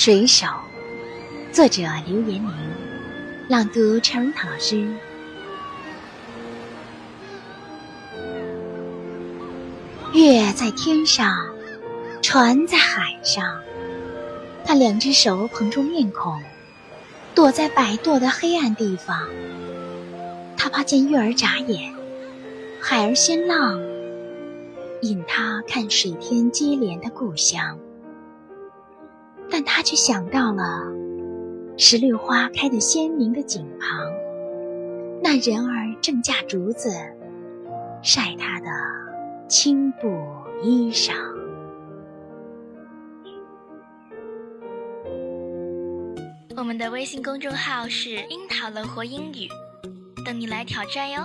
水手，作者刘延宁，朗读陈文涛老师。月在天上，船在海上。他两只手捧住面孔，躲在摆舵的黑暗地方。他怕见月儿眨眼，海儿掀浪，引他看水天接连的故乡。但他却想到了石榴花开得鲜明的井旁，那人儿正架竹子晒他的青布衣裳。我们的微信公众号是“樱桃乐活英语”，等你来挑战哟。